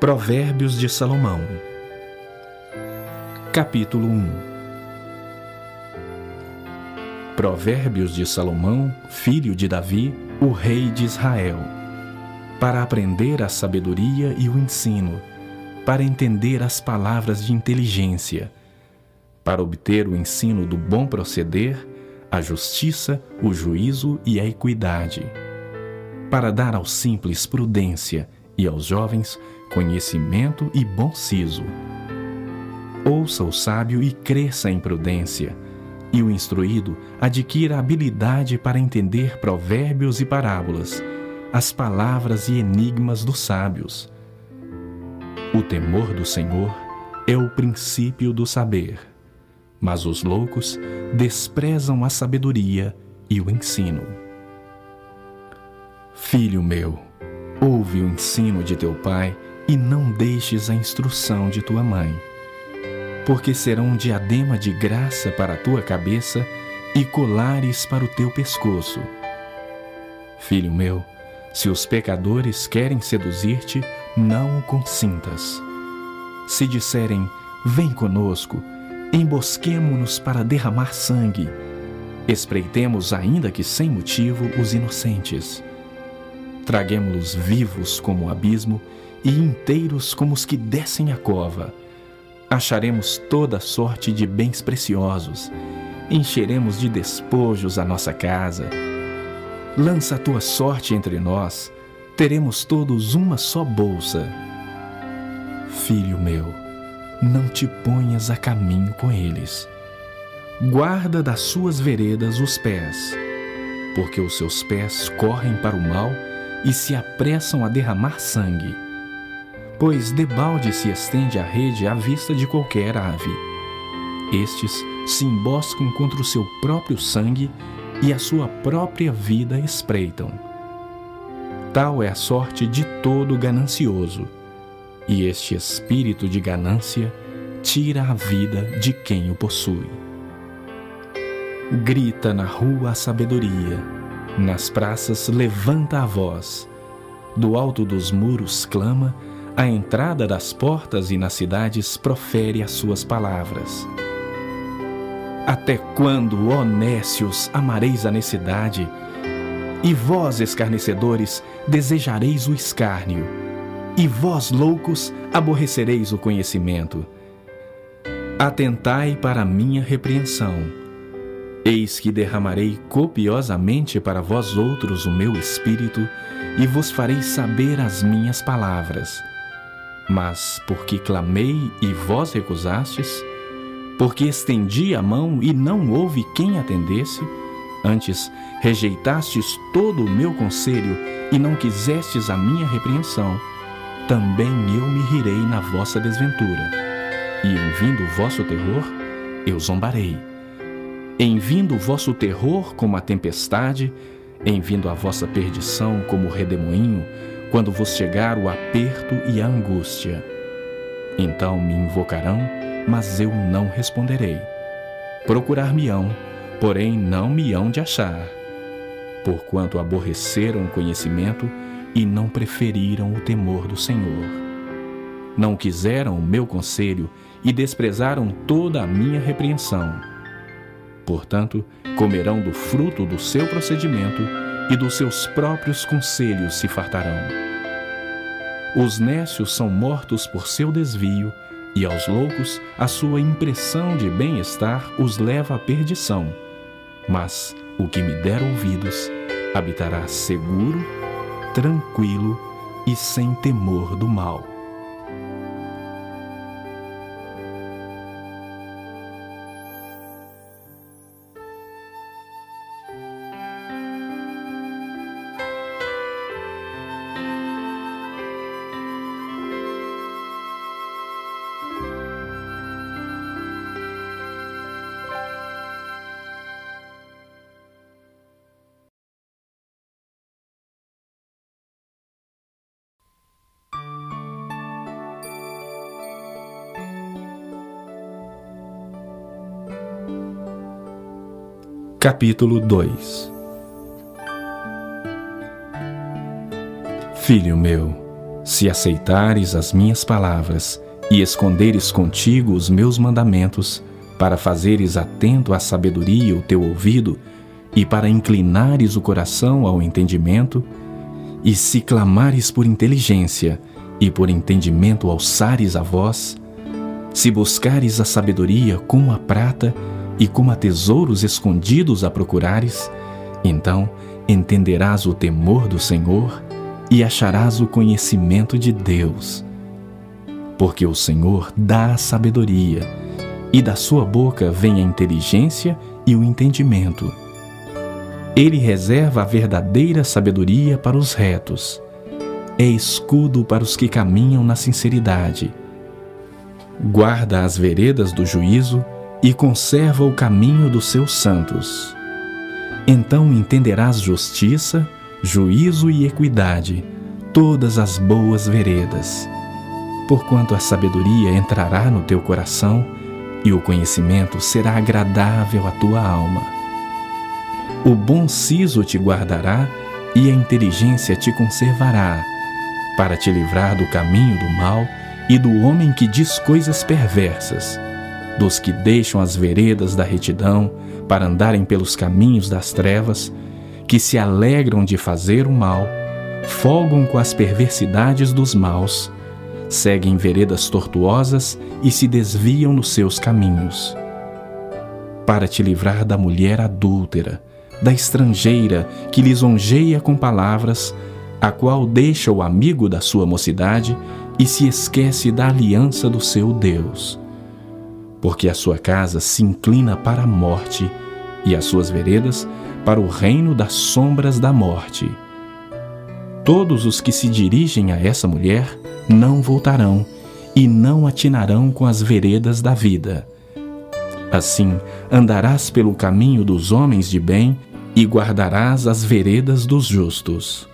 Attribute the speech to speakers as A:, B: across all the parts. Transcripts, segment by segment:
A: Provérbios de Salomão, capítulo 1 Provérbios de Salomão, filho de Davi, o rei de Israel, para aprender a sabedoria e o ensino, para entender as palavras de inteligência, para obter o ensino do bom proceder, a justiça, o juízo e a equidade, para dar aos simples prudência e aos jovens conhecimento e bom siso. Ouça o sábio e cresça em prudência, e o instruído adquira habilidade para entender provérbios e parábolas, as palavras e enigmas dos sábios. O temor do Senhor é o princípio do saber, mas os loucos desprezam a sabedoria e o ensino. Filho meu, ouve o ensino de teu pai e não deixes a instrução de tua mãe, porque serão um diadema de graça para a tua cabeça e colares para o teu pescoço. Filho meu, se os pecadores querem seduzir-te, não o consintas. Se disserem, vem conosco, embosquemo-nos para derramar sangue, espreitemos, ainda que sem motivo, os inocentes. Traguemos-los vivos como o abismo e inteiros como os que descem a cova. Acharemos toda sorte de bens preciosos, encheremos de despojos a nossa casa. Lança a tua sorte entre nós, teremos todos uma só bolsa. Filho meu, não te ponhas a caminho com eles. Guarda das suas veredas os pés, porque os seus pés correm para o mal e se apressam a derramar sangue pois debalde se estende a rede à vista de qualquer ave. Estes se emboscam contra o seu próprio sangue e a sua própria vida espreitam. Tal é a sorte de todo ganancioso, e este espírito de ganância tira a vida de quem o possui. Grita na rua a sabedoria, nas praças levanta a voz, do alto dos muros clama à entrada das portas e nas cidades profere as suas palavras. Até quando, ó nécios, amareis a necessidade? E vós, escarnecedores, desejareis o escárnio? E vós, loucos, aborrecereis o conhecimento? Atentai para a minha repreensão. Eis que derramarei copiosamente para vós outros o meu espírito, e vos farei saber as minhas palavras. Mas porque clamei e vós recusastes, porque estendi a mão e não houve quem atendesse, antes rejeitastes todo o meu conselho e não quisestes a minha repreensão, também eu me rirei na vossa desventura. E em vindo o vosso terror, eu zombarei. Em vindo o vosso terror como a tempestade, em vindo a vossa perdição como o redemoinho, quando vos chegar o aperto e a angústia. Então me invocarão, mas eu não responderei. Procurar-me-ão, porém não me hão de achar. Porquanto aborreceram o conhecimento e não preferiram o temor do Senhor. Não quiseram o meu conselho e desprezaram toda a minha repreensão. Portanto, comerão do fruto do seu procedimento e dos seus próprios conselhos se fartarão. Os nécios são mortos por seu desvio, e aos loucos a sua impressão de bem-estar os leva à perdição. Mas o que me der ouvidos habitará seguro, tranquilo e sem temor do mal. Capítulo 2 Filho meu, Se aceitares as minhas palavras e esconderes contigo os meus mandamentos, para fazeres atento à sabedoria o teu ouvido e para inclinares o coração ao entendimento, e se clamares por inteligência e por entendimento alçares a voz, se buscares a sabedoria como a prata e como a tesouros escondidos a procurares, então entenderás o temor do Senhor e acharás o conhecimento de Deus. Porque o Senhor dá a sabedoria e da sua boca vem a inteligência e o entendimento. Ele reserva a verdadeira sabedoria para os retos. É escudo para os que caminham na sinceridade. Guarda as veredas do juízo e conserva o caminho dos seus santos. Então entenderás justiça, juízo e equidade, todas as boas veredas. Porquanto a sabedoria entrará no teu coração, e o conhecimento será agradável à tua alma. O bom siso te guardará e a inteligência te conservará, para te livrar do caminho do mal e do homem que diz coisas perversas, dos que deixam as veredas da retidão para andarem pelos caminhos das trevas, que se alegram de fazer o mal, folgam com as perversidades dos maus seguem veredas tortuosas e se desviam nos seus caminhos. Para te livrar da mulher adúltera, da estrangeira que lisonjeia com palavras, a qual deixa o amigo da sua mocidade e se esquece da aliança do seu Deus. Porque a sua casa se inclina para a morte e as suas veredas para o reino das sombras da morte. Todos os que se dirigem a essa mulher não voltarão e não atinarão com as veredas da vida. Assim andarás pelo caminho dos homens de bem e guardarás as veredas dos justos.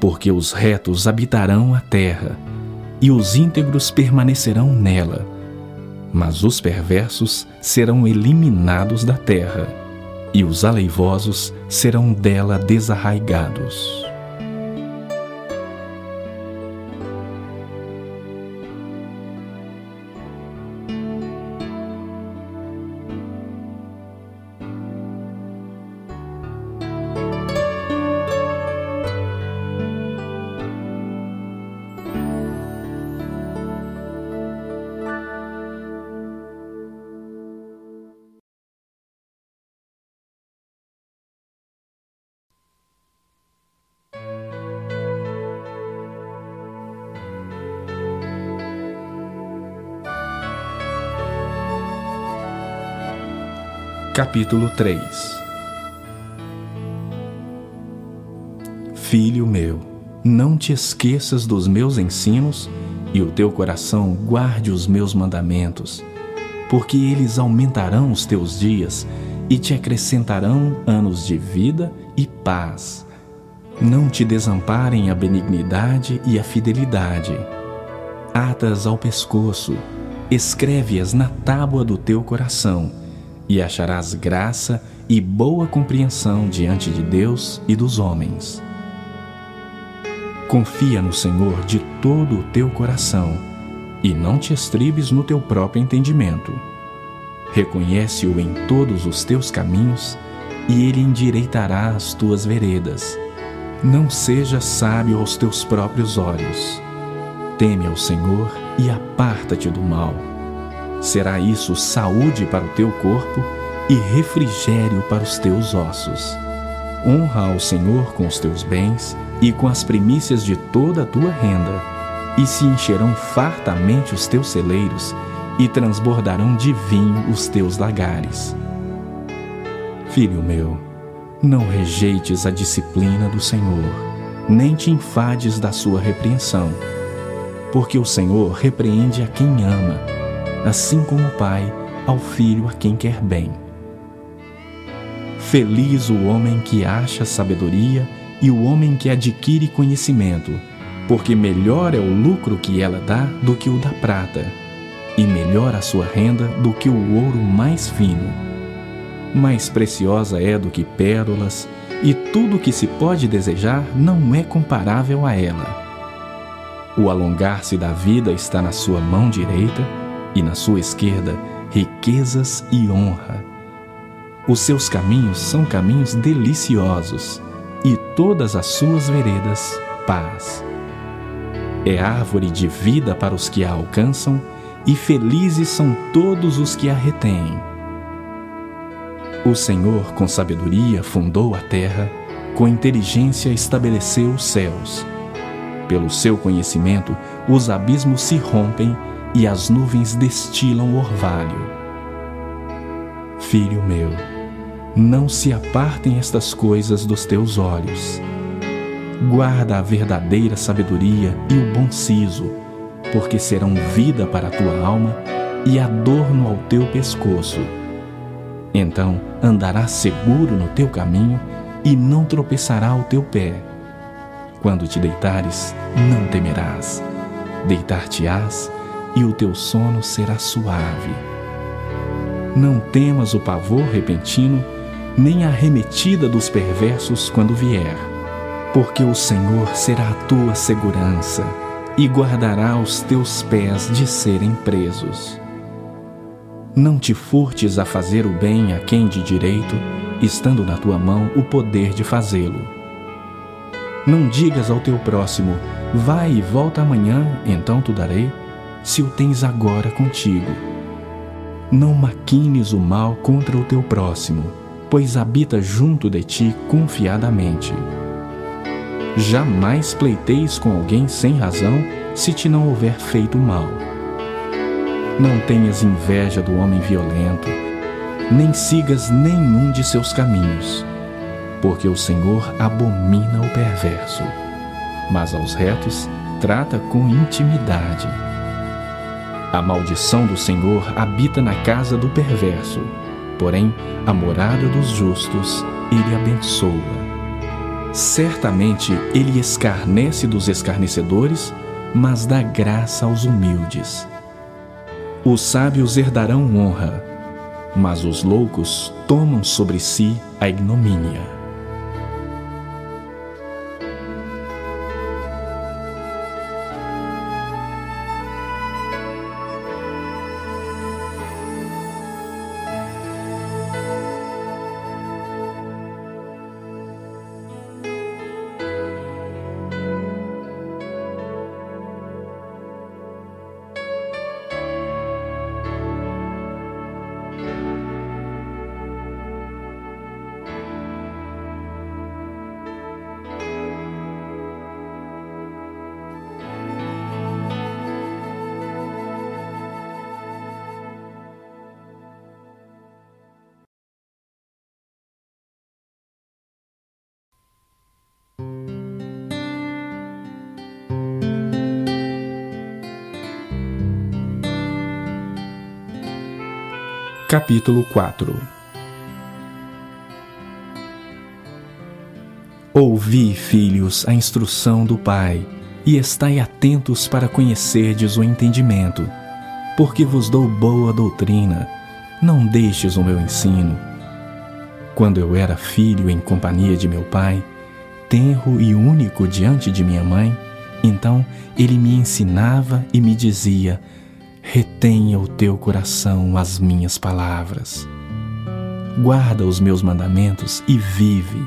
A: Porque os retos habitarão a terra e os íntegros permanecerão nela, mas os perversos serão eliminados da terra e os aleivosos serão dela desarraigados. Capítulo 3 Filho meu, não te esqueças dos meus ensinos e o teu coração guarde os meus mandamentos, porque eles aumentarão os teus dias e te acrescentarão anos de vida e paz. Não te desamparem a benignidade e a fidelidade. Atas ao pescoço, escreve-as na tábua do teu coração e acharás graça e boa compreensão diante de Deus e dos homens. Confia no Senhor de todo o teu coração e não te estribes no teu próprio entendimento. Reconhece-o em todos os teus caminhos e ele endireitará as tuas veredas. Não sejas sábio aos teus próprios olhos. Teme ao Senhor e aparta-te do mal Será isso saúde para o teu corpo e refrigério para os teus ossos. Honra ao Senhor com os teus bens e com as primícias de toda a tua renda, e se encherão fartamente os teus celeiros e transbordarão de vinho os teus lagares. Filho meu, não rejeites a disciplina do Senhor, nem te enfades da sua repreensão, porque o Senhor repreende a quem ama assim como o Pai ao Filho a quem quer bem. Feliz o homem que acha sabedoria e o homem que adquire conhecimento, porque melhor é o lucro que ela dá do que o da prata, e melhor a sua renda do que o ouro mais fino. Mais preciosa é do que pérolas, e tudo o que se pode desejar não é comparável a ela. O alongar-se da vida está na sua mão direita e na sua esquerda riquezas e honra. Os seus caminhos são caminhos deliciosos e todas as suas veredas paz. É árvore de vida para os que a alcançam e felizes são todos os que a retêm. O Senhor, com sabedoria, fundou a terra, com inteligência estabeleceu os céus. Pelo seu conhecimento, os abismos se rompem e as nuvens destilam orvalho. Filho meu, não se apartem estas coisas dos teus olhos. Guarda a verdadeira sabedoria e o bom siso, porque serão vida para a tua alma e adorno ao teu pescoço. Então andarás seguro no teu caminho e não tropeçará o teu pé. Quando te deitares, não temerás. Deitar-te-ás e o teu sono será suave. Não temas o pavor repentino, nem a arremetida dos perversos quando vier, porque o Senhor será a tua segurança e guardará os teus pés de serem presos. Não te furtes a fazer o bem a quem de direito, estando na tua mão o poder de fazê-lo. Não digas ao teu próximo, vai e volta amanhã, então tu darei se o tens agora contigo. Não maquines o mal contra o teu próximo, pois habita junto de ti confiadamente. Jamais pleiteis com alguém sem razão se te não houver feito mal. Não tenhas inveja do homem violento, nem sigas nenhum de seus caminhos, porque o Senhor abomina o perverso, mas aos retos trata com intimidade. A maldição do Senhor habita na casa do perverso, porém a morada dos justos ele abençoa. Certamente ele escarnece dos escarnecedores, mas dá graça aos humildes. Os sábios herdarão honra, mas os loucos tomam sobre si a ignomínia. Capítulo 4 Ouvi, filhos, a instrução do Pai, e estai atentos para conhecerdes o entendimento, porque vos dou boa doutrina, não deixes o meu ensino. Quando eu era filho em companhia de meu pai, tenro e único diante de minha mãe, então ele me ensinava e me dizia: retenha o teu coração as minhas palavras. Guarda os meus mandamentos e vive.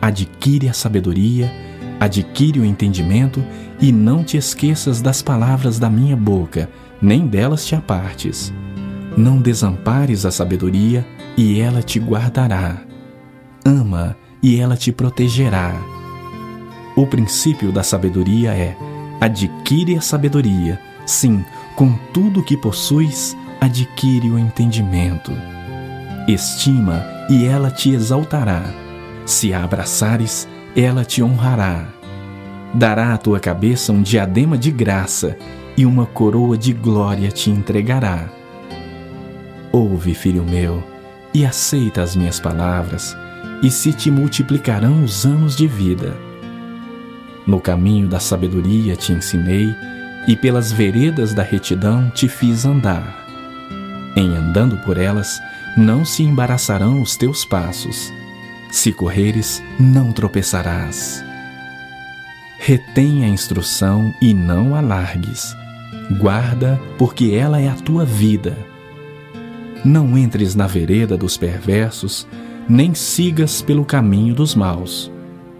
A: Adquire a sabedoria, adquire o entendimento e não te esqueças das palavras da minha boca, nem delas te apartes. Não desampares a sabedoria e ela te guardará. Ama e ela te protegerá. O princípio da sabedoria é: adquire a sabedoria, sim, com tudo que possuis, adquire o entendimento. Estima e ela te exaltará. Se a abraçares, ela te honrará. Dará à tua cabeça um diadema de graça e uma coroa de glória te entregará. Ouve, filho meu, e aceita as minhas palavras, e se te multiplicarão os anos de vida. No caminho da sabedoria te ensinei, e pelas veredas da retidão te fiz andar. Em andando por elas, não se embaraçarão os teus passos. Se correres, não tropeçarás. Retém a instrução e não a largues. Guarda, porque ela é a tua vida. Não entres na vereda dos perversos, nem sigas pelo caminho dos maus.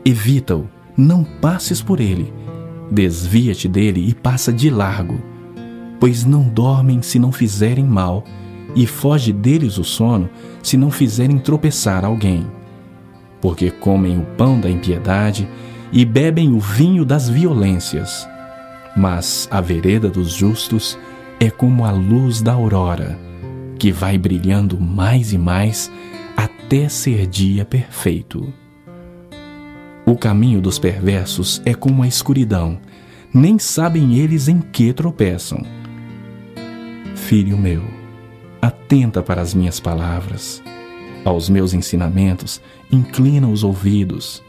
A: Evita-o, não passes por ele. Desvia-te dele e passa de largo, pois não dormem se não fizerem mal, e foge deles o sono se não fizerem tropeçar alguém. Porque comem o pão da impiedade e bebem o vinho das violências. Mas a vereda dos justos é como a luz da aurora, que vai brilhando mais e mais até ser dia perfeito. O caminho dos perversos é como a escuridão, nem sabem eles em que tropeçam. Filho meu, atenta para as minhas palavras, aos meus ensinamentos, inclina os ouvidos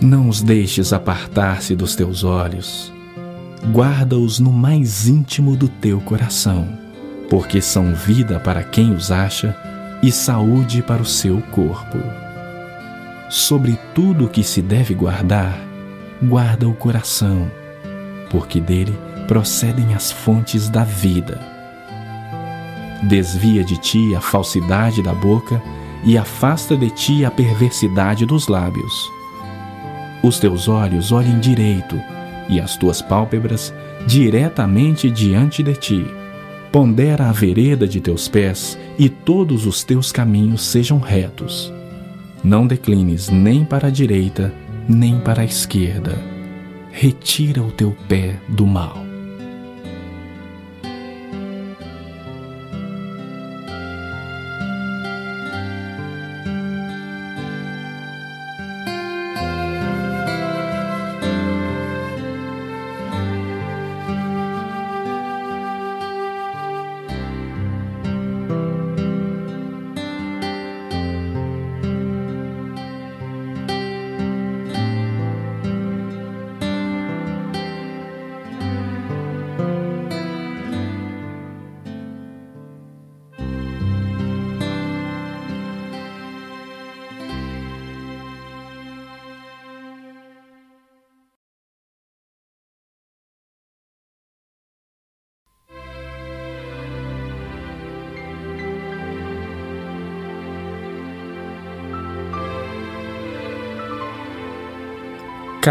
A: não os deixes apartar-se dos teus olhos. Guarda-os no mais íntimo do teu coração, porque são vida para quem os acha e saúde para o seu corpo. Sobre tudo o que se deve guardar, guarda o coração, porque dele procedem as fontes da vida. Desvia de ti a falsidade da boca e afasta de ti a perversidade dos lábios os teus olhos olhem direito e as tuas pálpebras diretamente diante de ti. Pondera a vereda de teus pés e todos os teus caminhos sejam retos. Não declines nem para a direita, nem para a esquerda. Retira o teu pé do mal.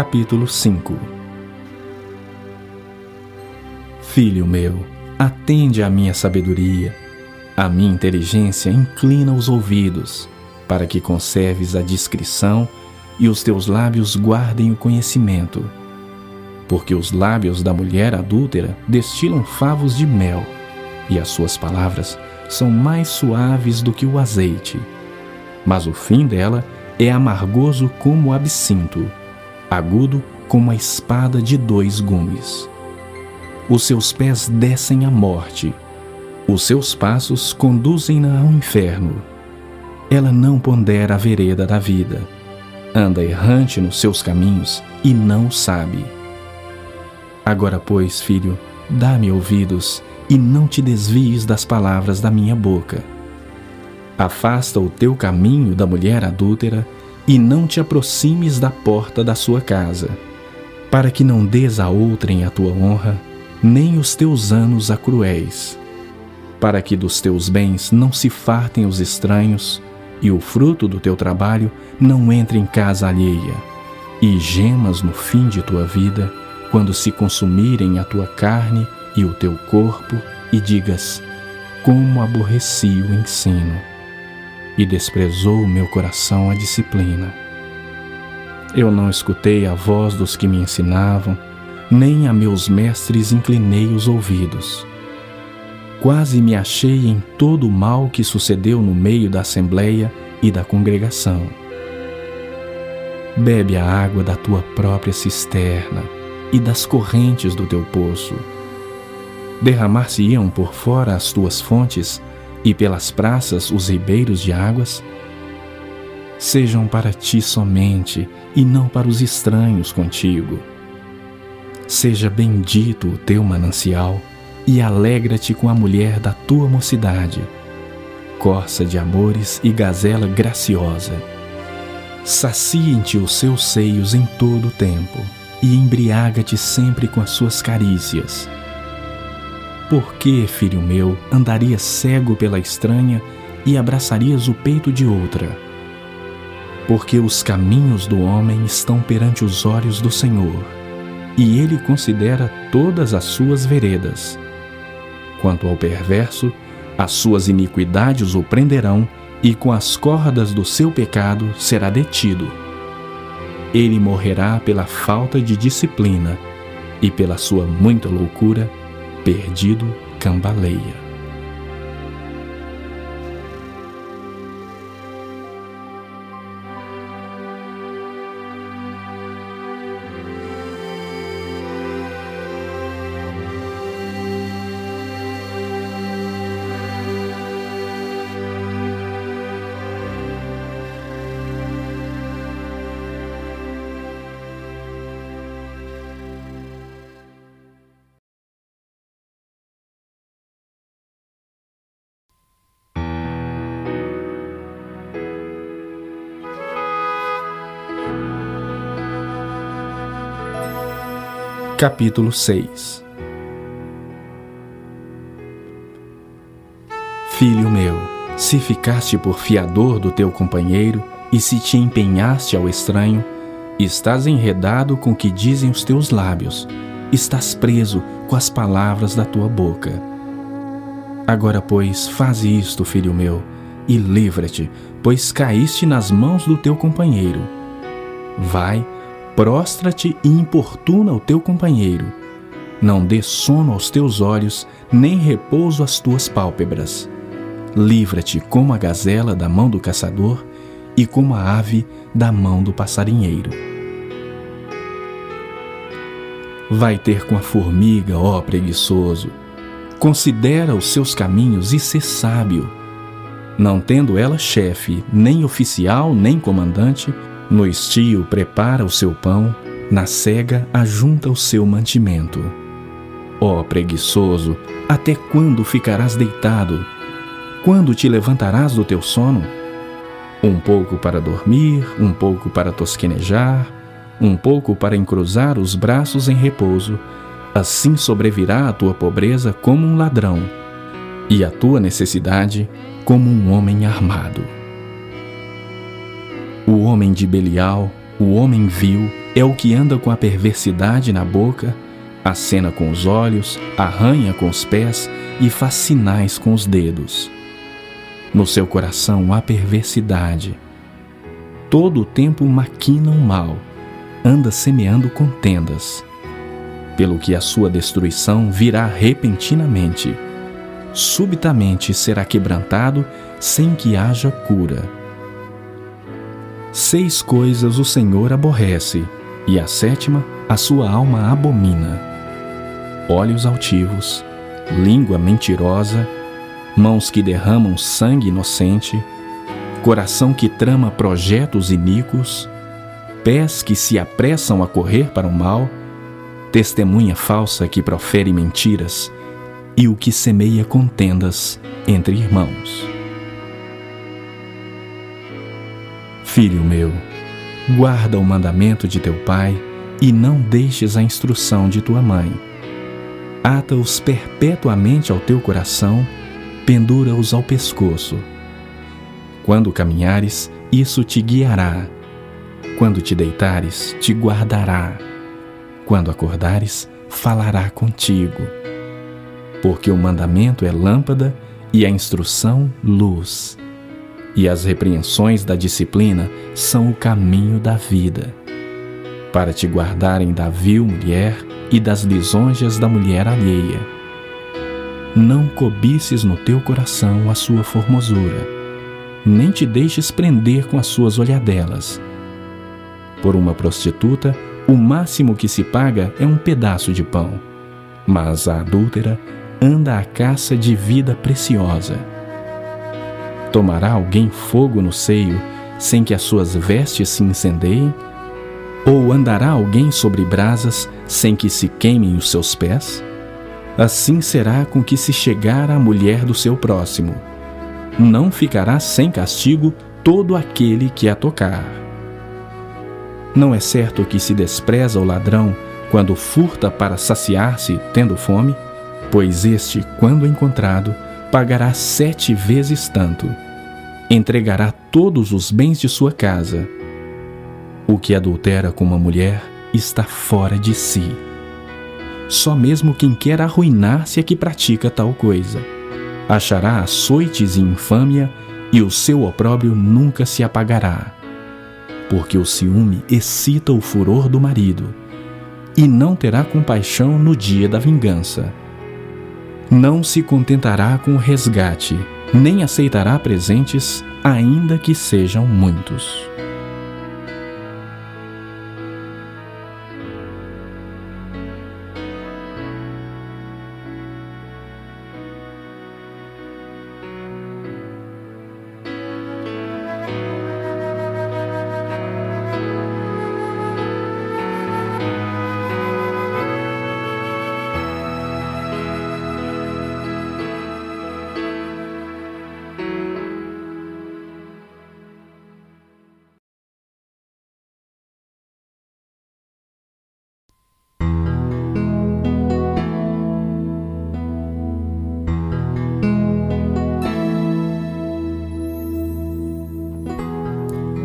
A: Capítulo 5 Filho meu, atende à minha sabedoria, a minha inteligência inclina os ouvidos, para que conserves a discrição e os teus lábios guardem o conhecimento. Porque os lábios da mulher adúltera destilam favos de mel, e as suas palavras são mais suaves do que o azeite. Mas o fim dela é amargoso como o absinto agudo como a espada de dois gumes. Os seus pés descem à morte, os seus passos conduzem-na ao inferno. Ela não pondera a vereda da vida, anda errante nos seus caminhos e não sabe. Agora, pois, filho, dá-me ouvidos e não te desvies das palavras da minha boca. Afasta o teu caminho da mulher adúltera e não te aproximes da porta da sua casa, para que não des a outrem a tua honra, nem os teus anos a cruéis, para que dos teus bens não se fartem os estranhos, e o fruto do teu trabalho não entre em casa alheia, e gemas no fim de tua vida, quando se consumirem a tua carne e o teu corpo, e digas: Como aborreci o ensino e desprezou meu coração a disciplina. Eu não escutei a voz dos que me ensinavam, nem a meus mestres inclinei os ouvidos. Quase me achei em todo o mal que sucedeu no meio da assembleia e da congregação. Bebe a água da tua própria cisterna e das correntes do teu poço. Derramar-se-iam por fora as tuas fontes e pelas praças os ribeiros de águas, sejam para ti somente e não para os estranhos contigo. Seja bendito o teu manancial e alegra-te com a mulher da tua mocidade, corça de amores e gazela graciosa. Saciem-te os seus seios em todo o tempo, e embriaga-te sempre com as suas carícias. Por que, filho meu, andarias cego pela estranha e abraçarias o peito de outra? Porque os caminhos do homem estão perante os olhos do Senhor, e ele considera todas as suas veredas. Quanto ao perverso, as suas iniquidades o prenderão, e com as cordas do seu pecado será detido. Ele morrerá pela falta de disciplina, e pela sua muita loucura, perdido cambaleia. Capítulo 6 Filho meu, se ficaste por fiador do teu companheiro e se te empenhaste ao estranho, estás enredado com o que dizem os teus lábios, estás preso com as palavras da tua boca. Agora, pois, faze isto, filho meu, e livra-te, pois caíste nas mãos do teu companheiro. Vai, prostra-te e importuna o teu companheiro. Não dê sono aos teus olhos, nem repouso às tuas pálpebras. Livra-te como a gazela da mão do caçador e como a ave da mão do passarinheiro. Vai ter com a formiga, ó preguiçoso. Considera os seus caminhos e sê sábio. Não tendo ela chefe, nem oficial, nem comandante, no estio prepara o seu pão, na cega ajunta o seu mantimento. Ó oh, preguiçoso, até quando ficarás deitado? Quando te levantarás do teu sono? Um pouco para dormir, um pouco para tosquenejar, um pouco para encruzar os braços em repouso, assim sobrevirá a tua pobreza como um ladrão, e a tua necessidade como um homem armado. O homem de Belial, o homem vil, é o que anda com a perversidade na boca, acena com os olhos, arranha com os pés e faz sinais com os dedos. No seu coração há perversidade. Todo o tempo maquina o mal, anda semeando contendas. Pelo que a sua destruição virá repentinamente. Subitamente será quebrantado sem que haja cura Seis coisas o Senhor aborrece, e a sétima a sua alma abomina: olhos altivos, língua mentirosa, mãos que derramam sangue inocente, coração que trama projetos iníquos, pés que se apressam a correr para o mal, testemunha falsa que profere mentiras e o que semeia contendas entre irmãos. Filho meu, guarda o mandamento de teu pai e não deixes a instrução de tua mãe. Ata-os perpetuamente ao teu coração, pendura-os ao pescoço. Quando caminhares, isso te guiará. Quando te deitares, te guardará. Quando acordares, falará contigo. Porque o mandamento é lâmpada e a instrução, luz e as repreensões da disciplina são o caminho da vida, para te guardarem da vil mulher e das lisonjas da mulher alheia. Não cobices no teu coração a sua formosura, nem te deixes prender com as suas olhadelas. Por uma prostituta, o máximo que se paga é um pedaço de pão, mas a adúltera anda à caça de vida preciosa. Tomará alguém fogo no seio sem que as suas vestes se incendeiem? Ou andará alguém sobre brasas sem que se queimem os seus pés? Assim será com que se chegar à mulher do seu próximo. Não ficará sem castigo todo aquele que a tocar. Não é certo que se despreza o ladrão quando furta para saciar-se tendo fome? Pois este, quando encontrado, pagará sete vezes tanto. Entregará todos os bens de sua casa. O que adultera com uma mulher está fora de si. Só mesmo quem quer arruinar-se é que pratica tal coisa. Achará açoites e infâmia, e o seu opróbrio nunca se apagará. Porque o ciúme excita o furor do marido, e não terá compaixão no dia da vingança. Não se contentará com resgate, nem aceitará presentes, ainda que sejam muitos.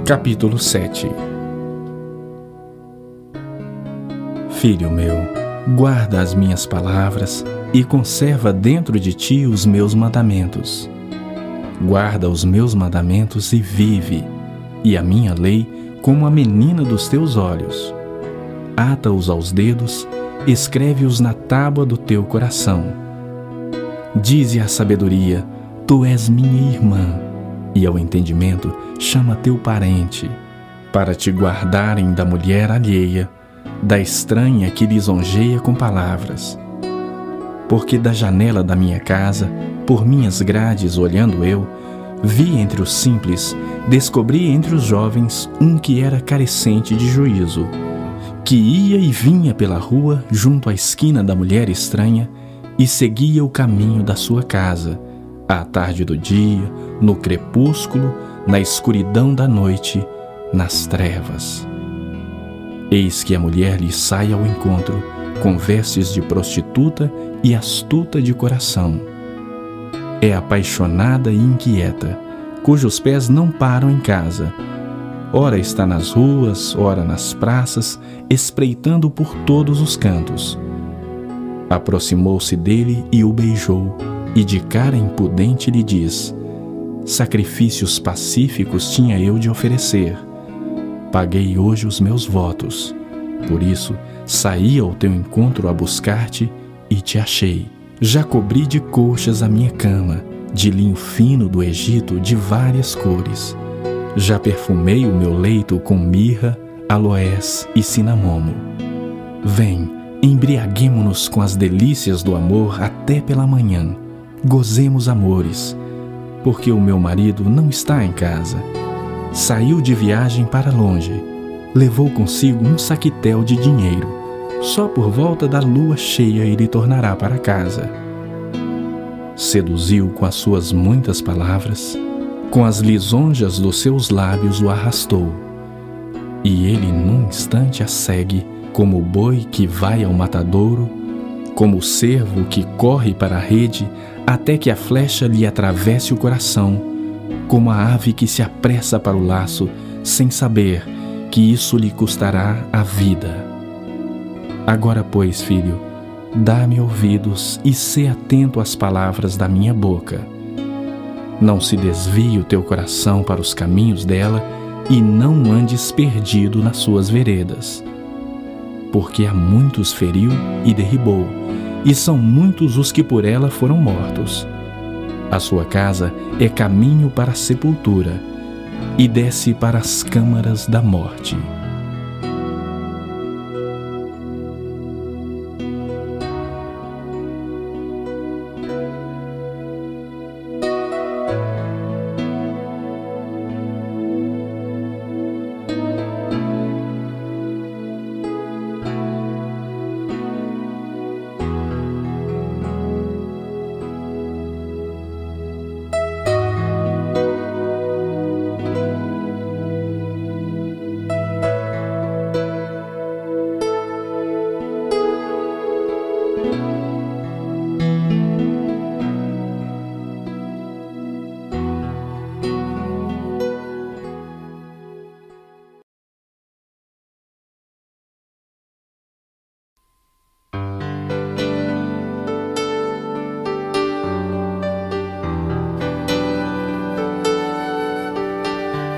A: Capítulo 7 Filho meu, guarda as minhas palavras e conserva dentro de ti os meus mandamentos. Guarda os meus mandamentos e vive, e a minha lei como a menina dos teus olhos. Ata-os aos dedos, escreve-os na tábua do teu coração. Dize à sabedoria: Tu és minha irmã e ao entendimento chama teu parente, para te guardarem da mulher alheia, da estranha que lisonjeia com palavras. Porque da janela da minha casa, por minhas grades olhando eu, vi entre os simples, descobri entre os jovens um que era carecente de juízo, que ia e vinha pela rua junto à esquina da mulher estranha e seguia o caminho da sua casa à tarde do dia, no crepúsculo, na escuridão da noite, nas trevas. Eis que a mulher lhe sai ao encontro, com vestes de prostituta e astuta de coração. É apaixonada e inquieta, cujos pés não param em casa. Ora está nas ruas, ora nas praças, espreitando por todos os cantos. Aproximou-se dele e o beijou e de cara impudente lhe diz: Sacrifícios pacíficos tinha eu de oferecer. Paguei hoje os meus votos. Por isso, saí ao teu encontro a buscar-te e te achei. Já cobri de colchas a minha cama, de linho fino do Egito de várias cores. Já perfumei o meu leito com mirra, aloés e cinamomo. Vem, embriaguemo-nos com as delícias do amor até pela manhã gozemos amores, porque o meu marido não está em casa. Saiu de viagem para longe, levou consigo um saquitel de dinheiro. Só por volta da lua cheia ele tornará para casa. Seduziu com as suas muitas palavras, com as lisonjas dos seus lábios o arrastou. E ele num instante a segue, como o boi que vai ao matadouro, como o cervo que corre para a rede até que a flecha lhe atravesse o coração, como a ave que se apressa para o laço, sem saber que isso lhe custará a vida. Agora, pois, filho, dá-me ouvidos e sê atento às palavras da minha boca. Não se desvie o teu coração para os caminhos dela e não andes perdido nas suas veredas. Porque a muitos feriu e derribou e são muitos os que por ela foram mortos. A sua casa é caminho para a sepultura e desce para as câmaras da morte.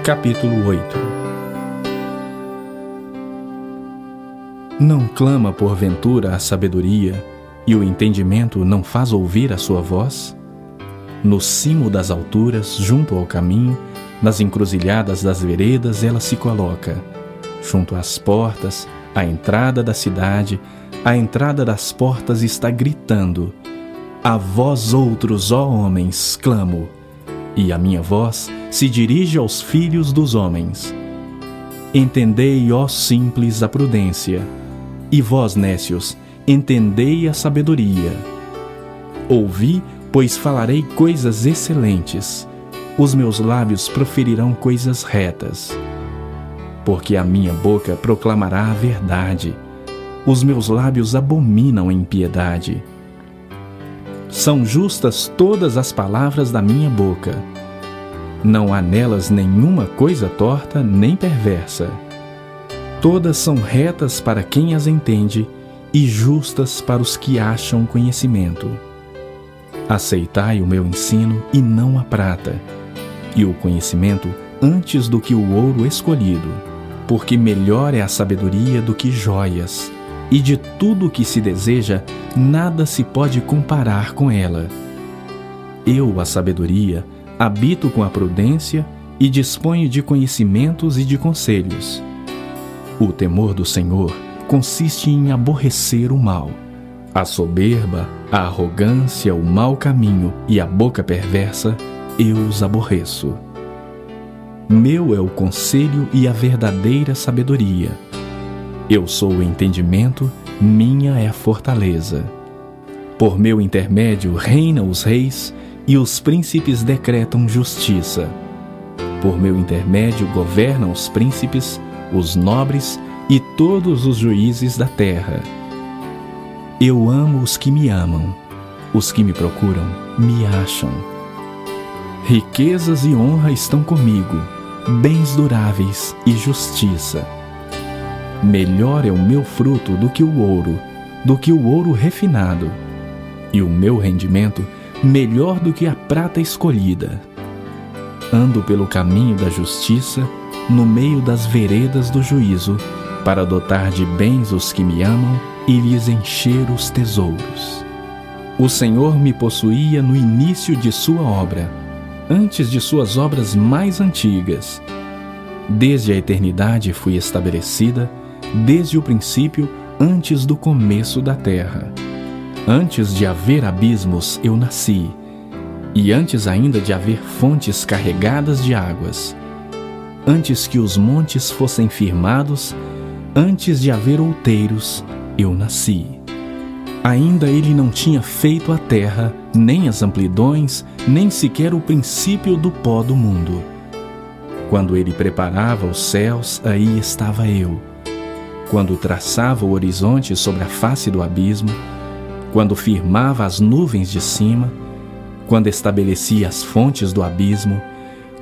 A: Capítulo 8 Não clama porventura a sabedoria, e o entendimento não faz ouvir a sua voz? No cimo das alturas, junto ao caminho, nas encruzilhadas das veredas, ela se coloca. Junto às portas, à entrada da cidade, à entrada das portas está gritando: A vós outros, ó homens, clamo e a minha voz se dirige aos filhos dos homens. Entendei, ó simples, a prudência, e vós, nécios, entendei a sabedoria. Ouvi, pois falarei coisas excelentes, os meus lábios proferirão coisas retas. Porque a minha boca proclamará a verdade, os meus lábios abominam a impiedade. São justas todas as palavras da minha boca. Não há nelas nenhuma coisa torta nem perversa. Todas são retas para quem as entende e justas para os que acham conhecimento. Aceitai o meu ensino e não a prata, e o conhecimento antes do que o ouro escolhido, porque melhor é a sabedoria do que joias e de tudo o que se deseja, nada se pode comparar com ela. Eu, a sabedoria, habito com a prudência e disponho de conhecimentos e de conselhos. O temor do Senhor consiste em aborrecer o mal. A soberba, a arrogância, o mau caminho e a boca perversa, eu os aborreço. Meu é o conselho e a verdadeira sabedoria eu sou o entendimento, minha é a fortaleza. Por meu intermédio reinam os reis e os príncipes decretam justiça. Por meu intermédio governam os príncipes, os nobres e todos os juízes da terra. Eu amo os que me amam, os que me procuram me acham. Riquezas e honra estão comigo, bens duráveis e justiça Melhor é o meu fruto do que o ouro, do que o ouro refinado, e o meu rendimento melhor do que a prata escolhida. Ando pelo caminho da justiça, no meio das veredas do juízo, para dotar de bens os que me amam e lhes encher os tesouros. O Senhor me possuía no início de sua obra, antes de suas obras mais antigas. Desde a eternidade fui estabelecida desde o princípio, antes do começo da terra. Antes de haver abismos, eu nasci, e antes ainda de haver fontes carregadas de águas. Antes que os montes fossem firmados, antes de haver outeiros, eu nasci. Ainda ele não tinha feito a terra, nem as amplidões, nem sequer o princípio do pó do mundo. Quando ele preparava os céus, aí estava eu quando traçava o horizonte sobre a face do abismo, quando firmava as nuvens de cima, quando estabelecia as fontes do abismo,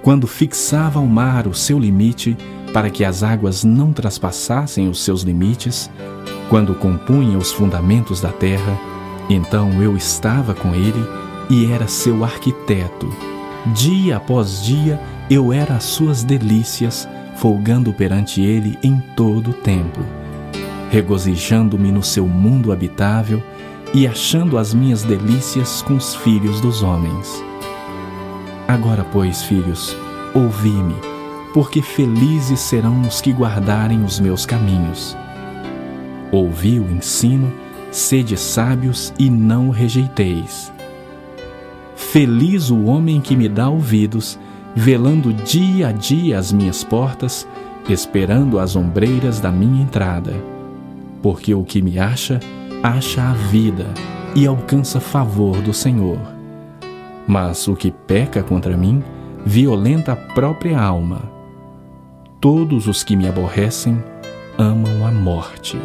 A: quando fixava ao mar o seu limite para que as águas não traspassassem os seus limites, quando compunha os fundamentos da terra, então eu estava com ele e era seu arquiteto. Dia após dia eu era as suas delícias folgando perante ele em todo o tempo, regozijando-me no seu mundo habitável e achando as minhas delícias com os filhos dos homens. Agora, pois, filhos, ouvi-me, porque felizes serão os que guardarem os meus caminhos. Ouvi o ensino, sede sábios e não o rejeiteis. Feliz o homem que me dá ouvidos velando dia a dia as minhas portas, esperando as ombreiras da minha entrada. Porque o que me acha, acha a vida e alcança favor do Senhor. Mas o que peca contra mim, violenta a própria alma. Todos os que me aborrecem amam a morte.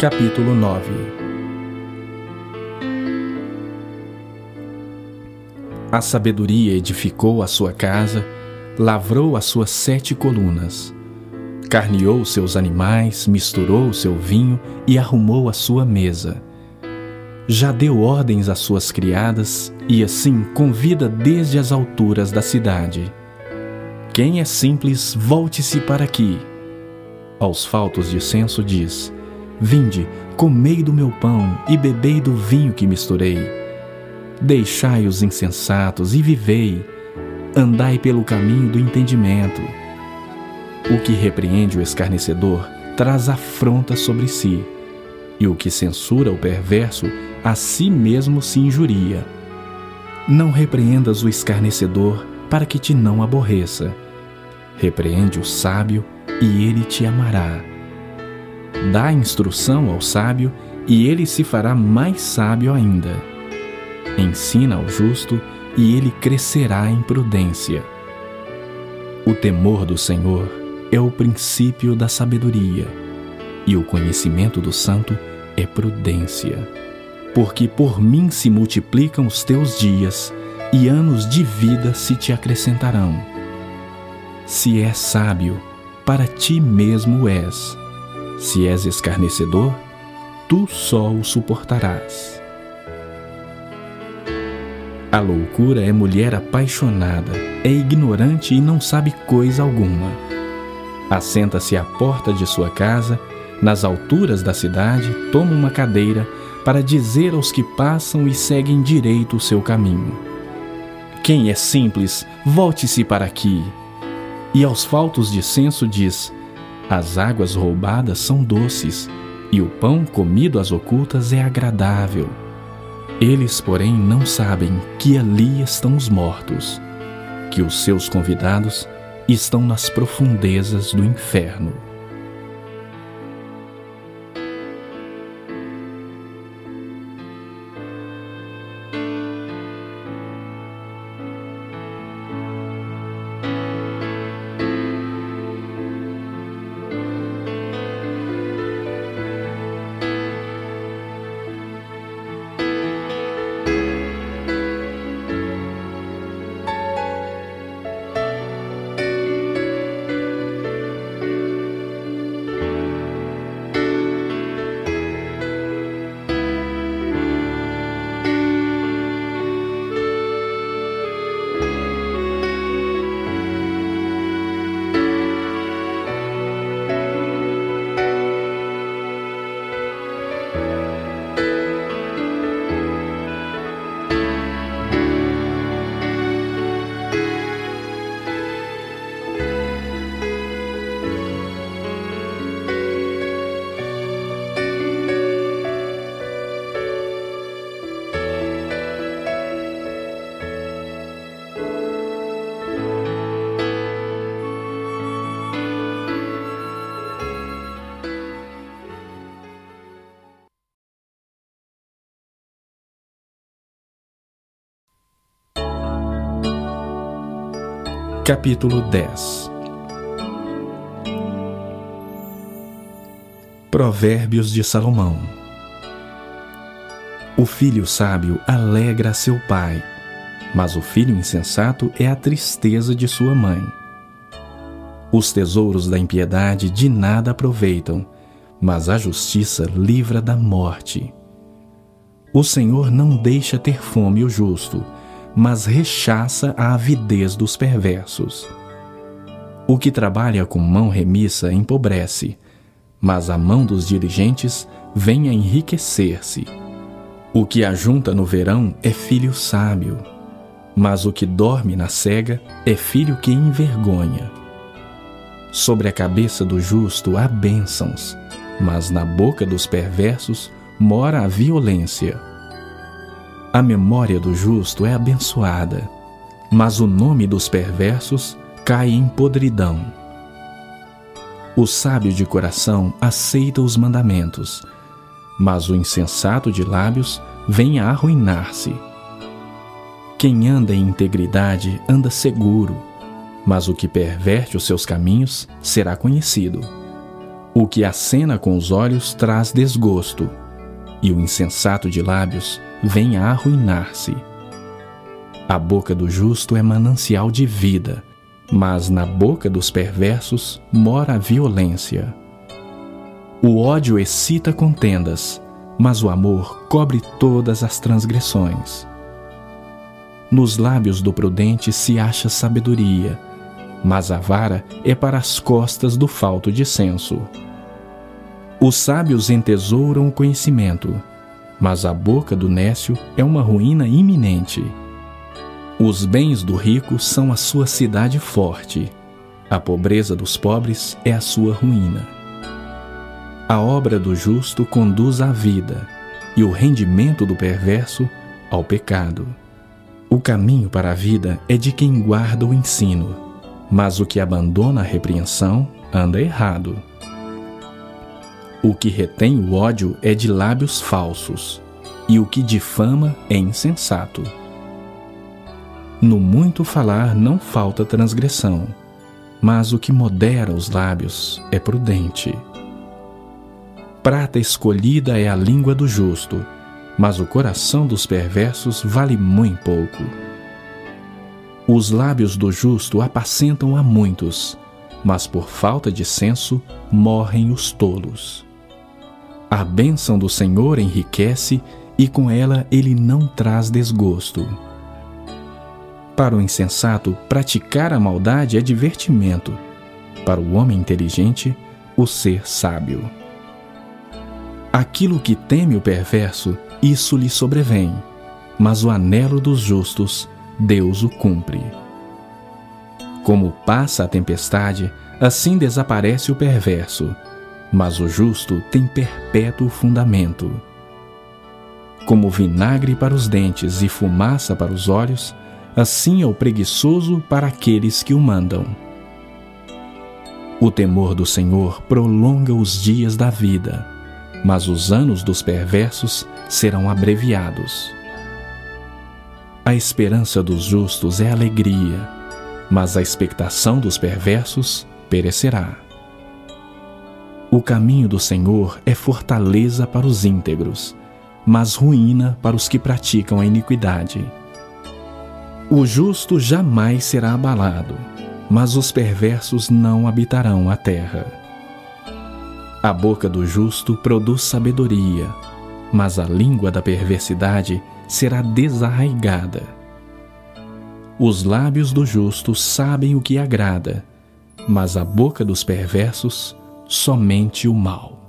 A: Capítulo 9 A sabedoria edificou a sua casa, lavrou as suas sete colunas, carneou seus animais, misturou seu vinho e arrumou a sua mesa. Já deu ordens às suas criadas e assim convida desde as alturas da cidade. Quem é simples, volte-se para aqui. Aos faltos de senso diz: Vinde, comei do meu pão e bebei do vinho que misturei. Deixai os insensatos e vivei, andai pelo caminho do entendimento. O que repreende o escarnecedor traz afronta sobre si, e o que censura o perverso a si mesmo se injuria. Não repreendas o escarnecedor para que te não aborreça. Repreende o sábio e ele te amará. Dá instrução ao sábio e ele se fará mais sábio ainda. Ensina ao justo e ele crescerá em prudência. O temor do Senhor é o princípio da sabedoria, e o conhecimento do santo é prudência. Porque por mim se multiplicam os teus dias, e anos de vida se te acrescentarão. Se és sábio, para ti mesmo és. Se és escarnecedor, tu só o suportarás. A loucura é mulher apaixonada, é ignorante e não sabe coisa alguma. Assenta-se à porta de sua casa, nas alturas da cidade, toma uma cadeira para dizer aos que passam e seguem direito o seu caminho. Quem é simples, volte-se para aqui. E aos faltos de senso diz: As águas roubadas são doces, e o pão comido às ocultas é agradável. Eles, porém, não sabem que ali estão os mortos, que os seus convidados estão nas profundezas do inferno. Capítulo 10 Provérbios de Salomão O filho sábio alegra seu pai, mas o filho insensato é a tristeza de sua mãe. Os tesouros da impiedade de nada aproveitam, mas a justiça livra da morte. O Senhor não deixa ter fome o justo, mas rechaça a avidez dos perversos. O que trabalha com mão remissa empobrece, mas a mão dos diligentes vem a enriquecer-se. O que ajunta no verão é filho sábio, mas o que dorme na cega é filho que envergonha. Sobre a cabeça do justo há bênçãos, mas na boca dos perversos mora a violência. A memória do justo é abençoada, mas o nome dos perversos cai em podridão. O sábio de coração aceita os mandamentos, mas o insensato de lábios vem a arruinar-se. Quem anda em integridade anda seguro, mas o que perverte os seus caminhos será conhecido. O que acena com os olhos traz desgosto, e o insensato de lábios vem a arruinar-se. A boca do justo é manancial de vida, mas na boca dos perversos mora a violência. O ódio excita contendas, mas o amor cobre todas as transgressões. Nos lábios do prudente se acha sabedoria, mas a vara é para as costas do falto de senso. Os sábios entesouram o conhecimento, mas a boca do nécio é uma ruína iminente. Os bens do rico são a sua cidade forte, a pobreza dos pobres é a sua ruína. A obra do justo conduz à vida, e o rendimento do perverso ao pecado. O caminho para a vida é de quem guarda o ensino, mas o que abandona a repreensão anda errado. O que retém o ódio é de lábios falsos, e o que difama é insensato. No muito falar não falta transgressão, mas o que modera os lábios é prudente. Prata escolhida é a língua do justo, mas o coração dos perversos vale muito pouco. Os lábios do justo apacentam a muitos, mas por falta de senso morrem os tolos. A bênção do Senhor enriquece e com ela ele não traz desgosto. Para o insensato, praticar a maldade é divertimento. Para o homem inteligente, o ser sábio. Aquilo que teme o perverso, isso lhe sobrevém, mas o anelo dos justos, Deus o cumpre. Como passa a tempestade, assim desaparece o perverso, mas o justo tem perpétuo fundamento. Como vinagre para os dentes e fumaça para os olhos, assim é o preguiçoso para aqueles que o mandam. O temor do Senhor prolonga os dias da vida, mas os anos dos perversos serão abreviados. A esperança dos justos é alegria, mas a expectação dos perversos perecerá. O caminho do Senhor é fortaleza para os íntegros, mas ruína para os que praticam a iniquidade. O justo jamais será abalado, mas os perversos não habitarão a terra. A boca do justo produz sabedoria, mas a língua da perversidade será desarraigada. Os lábios do justo sabem o que agrada, mas a boca dos perversos somente o mal.